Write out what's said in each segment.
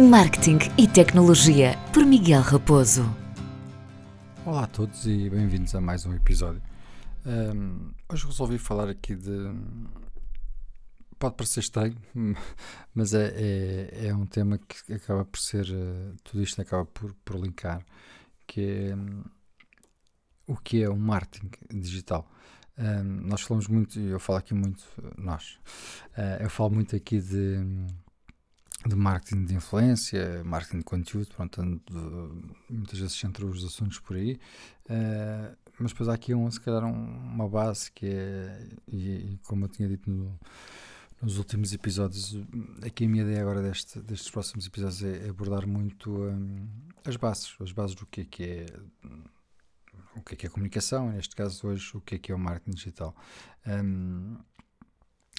Marketing e Tecnologia, por Miguel Raposo. Olá a todos e bem-vindos a mais um episódio. Um, hoje resolvi falar aqui de. Pode parecer estranho, mas é, é, é um tema que acaba por ser. Uh, tudo isto acaba por, por linkar, que é um, o que é o marketing digital. Um, nós falamos muito, e eu falo aqui muito, nós, uh, eu falo muito aqui de, de marketing de influência, marketing de conteúdo, pronto, muitas vezes centro os assuntos por aí, uh, mas depois há aqui um, se calhar uma base que é, e, e como eu tinha dito no, nos últimos episódios, aqui a minha ideia agora deste, destes próximos episódios é, abordar muito um, as bases, as bases do que é que é o que é que é comunicação, neste caso hoje o que é que é o marketing digital. Um,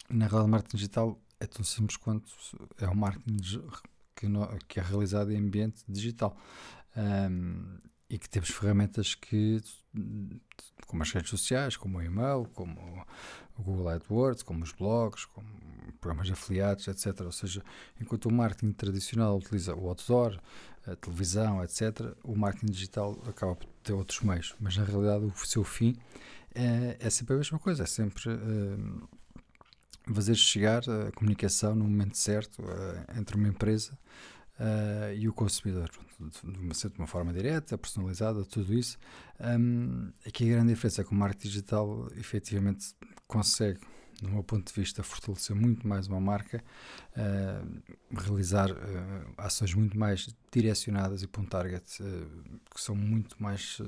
na realidade, marketing digital é tão simples quanto é o marketing que, no, que é realizado em ambiente digital. Um, e que temos ferramentas que, como as redes sociais, como o e-mail, como o Google AdWords, como os blogs, como programas de afiliados, etc. Ou seja, enquanto o marketing tradicional utiliza o outdoor, a televisão, etc., o marketing digital acaba por ter outros meios, mas na realidade o seu fim é, é sempre a mesma coisa, é sempre fazer chegar a comunicação no momento certo uh, entre uma empresa uh, e o consumidor, de uma, de uma forma direta, personalizada, tudo isso. Um, aqui a grande diferença é que o marketing digital efetivamente consegue no meu ponto de vista, fortalecer muito mais uma marca, uh, realizar uh, ações muito mais direcionadas e para um target uh, que são muito mais.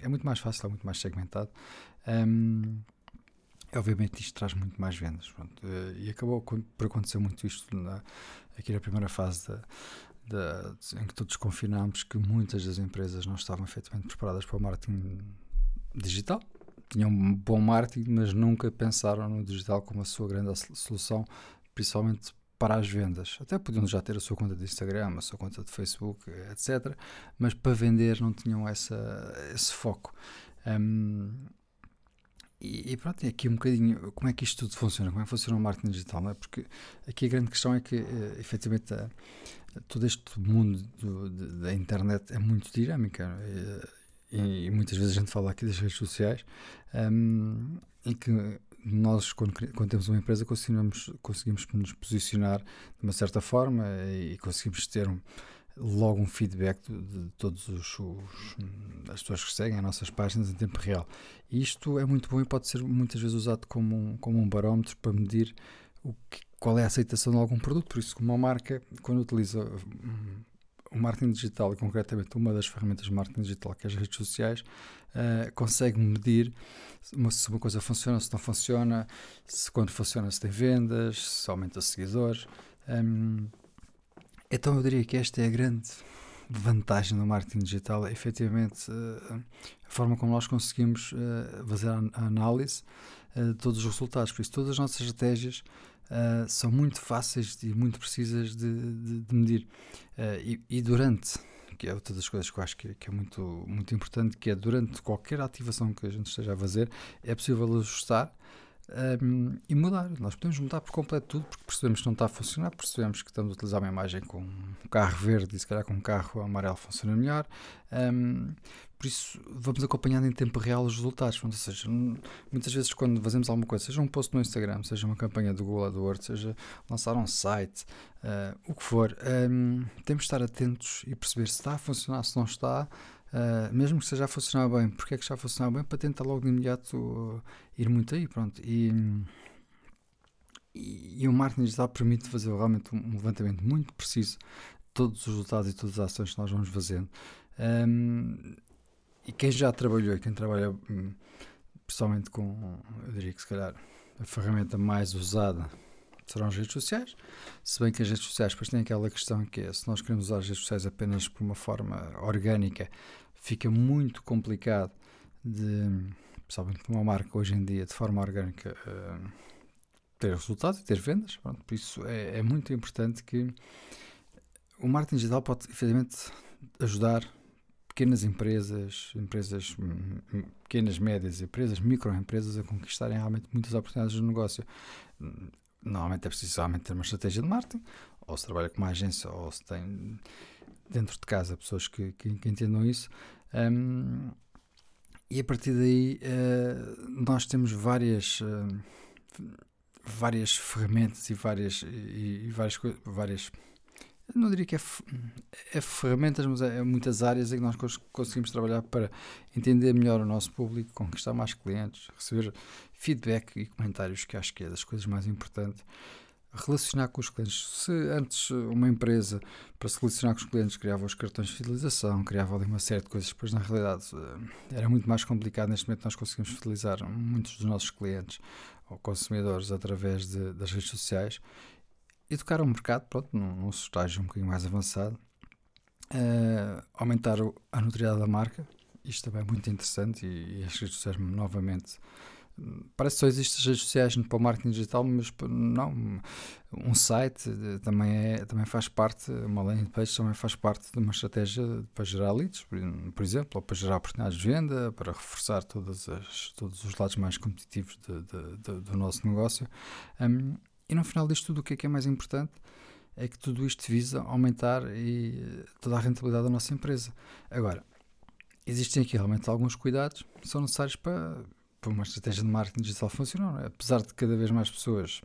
é muito mais fácil, é muito mais segmentado. Um, obviamente isto traz muito mais vendas. Pronto, e acabou por acontecer muito isto na, aqui na primeira fase da, em que todos confinámos que muitas das empresas não estavam efetivamente preparadas para o marketing digital tinham um bom marketing, mas nunca pensaram no digital como a sua grande solução, principalmente para as vendas. Até podiam já ter a sua conta de Instagram, a sua conta de Facebook, etc. Mas para vender não tinham essa, esse foco. Um, e, e, pronto, é aqui um bocadinho como é que isto tudo funciona, como é que funciona o marketing digital, não é? Porque aqui a grande questão é que, uh, efetivamente, todo este mundo do, de, da internet é muito dinâmico. Uh, e, muitas vezes a gente fala aqui das redes sociais, um, em que nós, quando, quando, temos uma empresa, conseguimos, conseguimos nos posicionar de uma certa forma e conseguimos ter um, logo um feedback de, de os, as pessoas que seguem as nossas páginas em tempo real. Isto é muito bom e pode ser muitas vezes usado como um, como um barómetro para medir o que, qual é a aceitação de algum produto. Por isso, uma marca, quando utiliza o marketing digital, e concretamente uma das ferramentas de marketing digital, que é as redes sociais, uh, consegue medir se uma coisa funciona, se não funciona, se quando funciona se tem vendas, se aumenta seguidores. Um, então eu diria que esta é a grande vantagem do marketing digital, é efetivamente uh, a forma como nós conseguimos uh, fazer a, análise de todos os resultados. Por isso, todas as nossas estratégias são muito fáceis e muito precisas de, de, de medir. E, e, durante, que é outra das coisas que eu acho que, que, é muito, muito importante, que é durante qualquer ativação que a gente esteja a fazer, é possível ajustar um, e mudar. Nós podemos mudar por completo tudo porque percebemos que não está a funcionar, percebemos que estamos a utilizar uma imagem com um carro verde e se calhar com um carro amarelo funciona melhor. Um, por isso, vamos acompanhando em tempo real os resultados. Ou seja, muitas vezes quando fazemos alguma coisa, seja um post no Instagram, seja uma campanha do Google AdWords, seja lançar um site, uh, o que for, um, temos de estar atentos e perceber se está a funcionar, se não está. Uh, mesmo que esteja a funcionar bem, porque é que já funcionar bem, para tentar logo de imediato uh, ir muito aí, pronto. E, e, e, o marketing digital permite fazer realmente um levantamento muito preciso de todos os resultados e todas as ações que nós vamos fazendo. Um, e quem já trabalhou, quem trabalha hum, pessoalmente com, eu diria que se calhar a ferramenta mais usada serão as redes sociais, se bem que as redes sociais depois têm aquela questão que é, se nós queremos usar as redes sociais apenas por uma forma orgânica, fica muito complicado de, para uma marca hoje em dia, de forma orgânica, uh, ter resultados e ter vendas. Pronto, por isso é, é, muito importante que o marketing digital pode, efetivamente, ajudar pequenas empresas, empresas hum, hum, pequenas, médias empresas, microempresas a conquistarem realmente muitas oportunidades de negócio. Normalmente é preciso realmente ter uma estratégia de marketing, ou se trabalha com uma agência, ou se tem dentro de casa pessoas que, que, que entendam isso. Um, e a partir daí uh, nós temos várias, uh, várias ferramentas e várias, e, e várias, várias não diria que é, é ferramentas, mas é, é, muitas áreas em que nós conseguimos trabalhar para entender melhor o nosso público, conquistar mais clientes, receber feedback e comentários, que acho que é das coisas mais importantes. Relacionar com os clientes. Se antes uma empresa, para se relacionar com os clientes, criava os cartões de fidelização, criava ali uma série de coisas, depois na realidade eh, era muito mais complicado. Neste momento, nós conseguimos fidelizar muitos dos nossos clientes ou consumidores através de, das redes sociais educar o mercado, pronto, num, num estágio um bocadinho mais avançado, uh, aumentar a notoriedade da marca, isto também é muito interessante e, e as redes sociais novamente parece que só existem redes sociais para o marketing digital, mas não, um site eh, também, é, também faz parte, uma landing page também faz parte de uma estratégia para gerar leads, por exemplo, ou para gerar oportunidades de venda, para reforçar todas as, todos os lados mais competitivos de, de, de, do nosso negócio. Um, e no final disto tudo, o que é que é mais importante? É que tudo isto visa aumentar e toda a rentabilidade da nossa empresa. Agora, existem aqui realmente alguns cuidados que são necessários para, para uma estratégia de marketing digital funcionar. É? Apesar de cada vez mais pessoas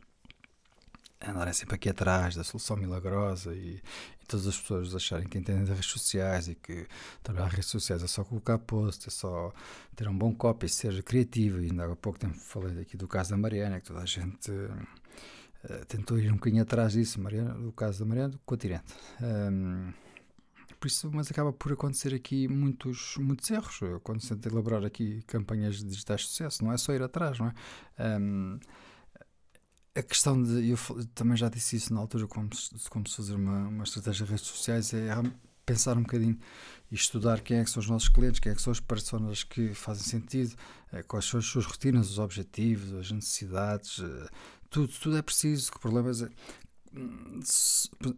andarem sempre aqui atrás da solução milagrosa e, e, todas as pessoas acharem que entendem das redes sociais e que trabalhar redes sociais é só colocar post, é só ter um bom copy, ser criativo. E ainda há pouco tempo falei aqui do caso da Mariana, que toda a gente eh, tentou ir um bocadinho atrás disso, Mariana, no caso da Mariana, do continente. Um, por isso, mas acaba por acontecer aqui muitos, muitos erros quando se tenta elaborar aqui campanhas digitais de sucesso, não é só ir atrás, não é? Um, a questão de, eu também já disse isso na altura, como se, como se fazer uma, uma estratégia de redes sociais, é pensar um bocadinho e estudar quem é que são os nossos clientes, quem é que são as pessoas que fazem sentido, eh, quais são as suas rotinas, os objetivos, as necessidades, eh, tudo, tudo é preciso. Que problemas é.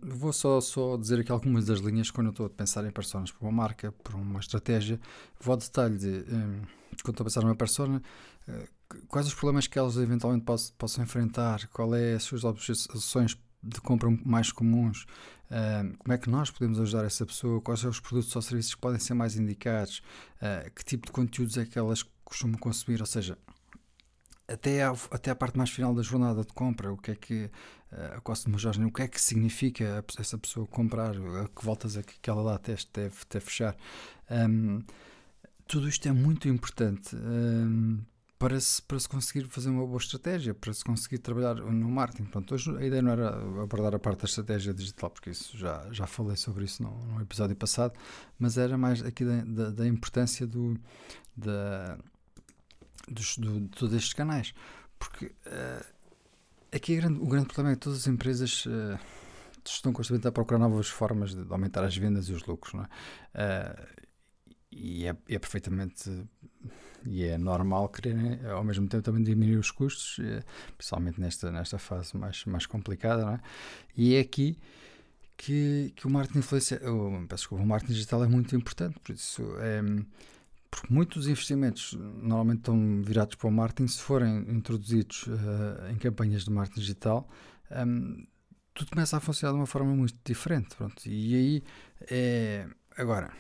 Vou só, só dizer aqui algumas das linhas quando eu estou a pensar em personas para uma marca, para uma estratégia. Vou ao detalhe de um, quando estou a pensar numa persona, uh, quais os problemas que elas eventualmente possam, possam enfrentar, qual é as suas objeções de compra mais comuns, uh, como é que nós podemos ajudar essa pessoa, quais são os produtos ou serviços que podem ser mais indicados, uh, que tipo de conteúdos é que elas costumam consumir, ou seja, até a, até a parte mais final da jornada de compra, o que é que uh, a customer journey, o que é que significa essa pessoa comprar, a que voltas a que, que ela até, até, até fechar. Um, tudo isto é muito importante um, para, se, para se conseguir fazer uma boa estratégia, para se conseguir trabalhar no marketing. Pronto, hoje a ideia não era abordar a parte da estratégia digital, porque isso já, já falei sobre isso no, no episódio passado, mas era mais aqui da, da, da importância do, da dos, do, de todos estes canais. Porque uh, aqui é grande, o grande problema é que todas as empresas uh, estão constantemente a procurar novas formas de, de, aumentar as vendas e os lucros. Não é? Uh, e é, é, perfeitamente e é normal quererem ao mesmo tempo também diminuir os custos, principalmente nesta, nesta fase mais, mais complicada. Não é? E é aqui que, que o marketing influência, o, peço desculpa, o marketing digital é muito importante, por isso é porque muitos investimentos normalmente estão virados para o marketing, se forem introduzidos uh, em campanhas de marketing digital, um, ehm, tudo começa a funcionar de uma forma muito diferente. Pronto. E aí é. Agora,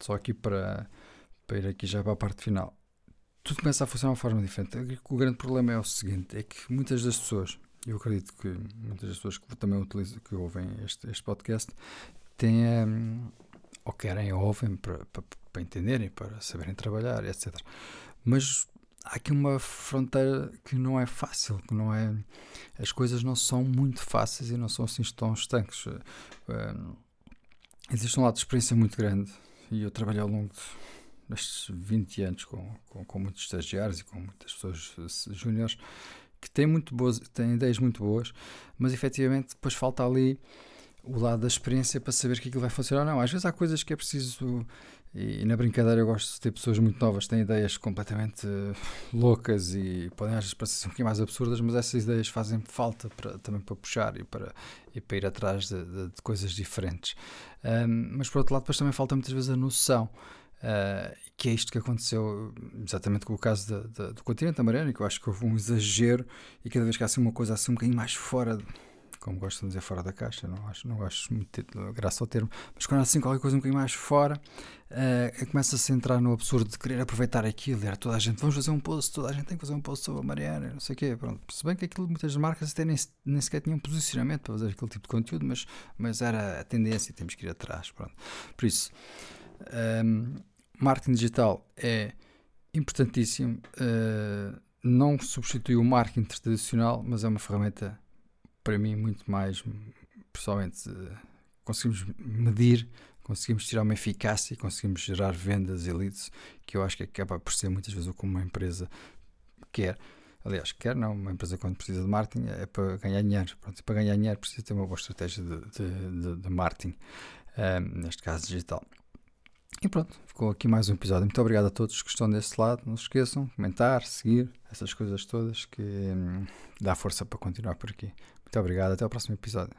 só aqui para, para ir aqui já para a parte final, tudo começa a funcionar de uma forma diferente. O grande problema é o seguinte: é que muitas das pessoas, eu acredito que muitas das pessoas que também utilizam, que ouvem este, este podcast, têm. Um, ehm, ou querem ou ouvem para, para para entenderem, para saberem trabalhar, etc. Mas há aqui uma fronteira que não é fácil, que não é. As coisas não são muito fáceis e não são assim tão estanques. Um, existe um lado de experiência muito grande e eu trabalhei ao longo destes 20 anos com, com, com muitos estagiários e com muitas pessoas júniores que têm, muito boas, têm ideias muito boas, mas efetivamente depois falta ali o lado da experiência para saber que aquilo vai funcionar ou não. Às vezes há coisas que é preciso e, na brincadeira eu gosto de ter pessoas muito novas, têm ideias completamente uh, loucas e podem às vezes parecer um bocadinho mais absurdas, mas essas ideias fazem falta para, também para puxar e para, e para ir atrás de, de, de coisas diferentes. Um, mas por outro lado, depois também falta muitas vezes a noção. Uh, que é isto que aconteceu exatamente com o caso de, de, do continente americano, que eu acho que houve um exagero e cada vez que há assim uma coisa assim um bocadinho mais fora como gostam de dizer, fora da caixa. Não, acho, não gosto muito de graça ao termo. Mas quando há assim qualquer coisa um bocadinho mais fora, uh, começa-se a entrar no absurdo de querer aproveitar aquilo. Era toda a gente, vamos fazer um post, toda a gente tem que fazer um post sobre a Mariana, não sei o quê. Pronto. Se bem que aquilo, muitas marcas até nem, nem sequer tinham posicionamento para fazer aquele tipo de conteúdo, mas, mas era a tendência e temos que ir atrás. Pronto. Por isso, um, marketing digital é importantíssimo. Uh, não substitui o marketing tradicional, mas é uma ferramenta para mim muito mais, pessoalmente, conseguimos medir, conseguimos tirar uma eficácia e conseguimos gerar vendas e leads, que eu acho que acaba por ser muitas vezes o que uma empresa quer. Aliás, quer não, uma empresa quando precisa de marketing é para ganhar dinheiro. Pronto, para ganhar dinheiro precisa ter uma boa estratégia de, de, de, de marketing, um, eh, neste caso digital. E pronto, ficou aqui mais um episódio. Muito obrigado a todos que estão desse lado. Não se esqueçam, comentar, seguir, essas coisas todas que hum, dá força para continuar por aqui. Muito obrigado, até o próximo episódio.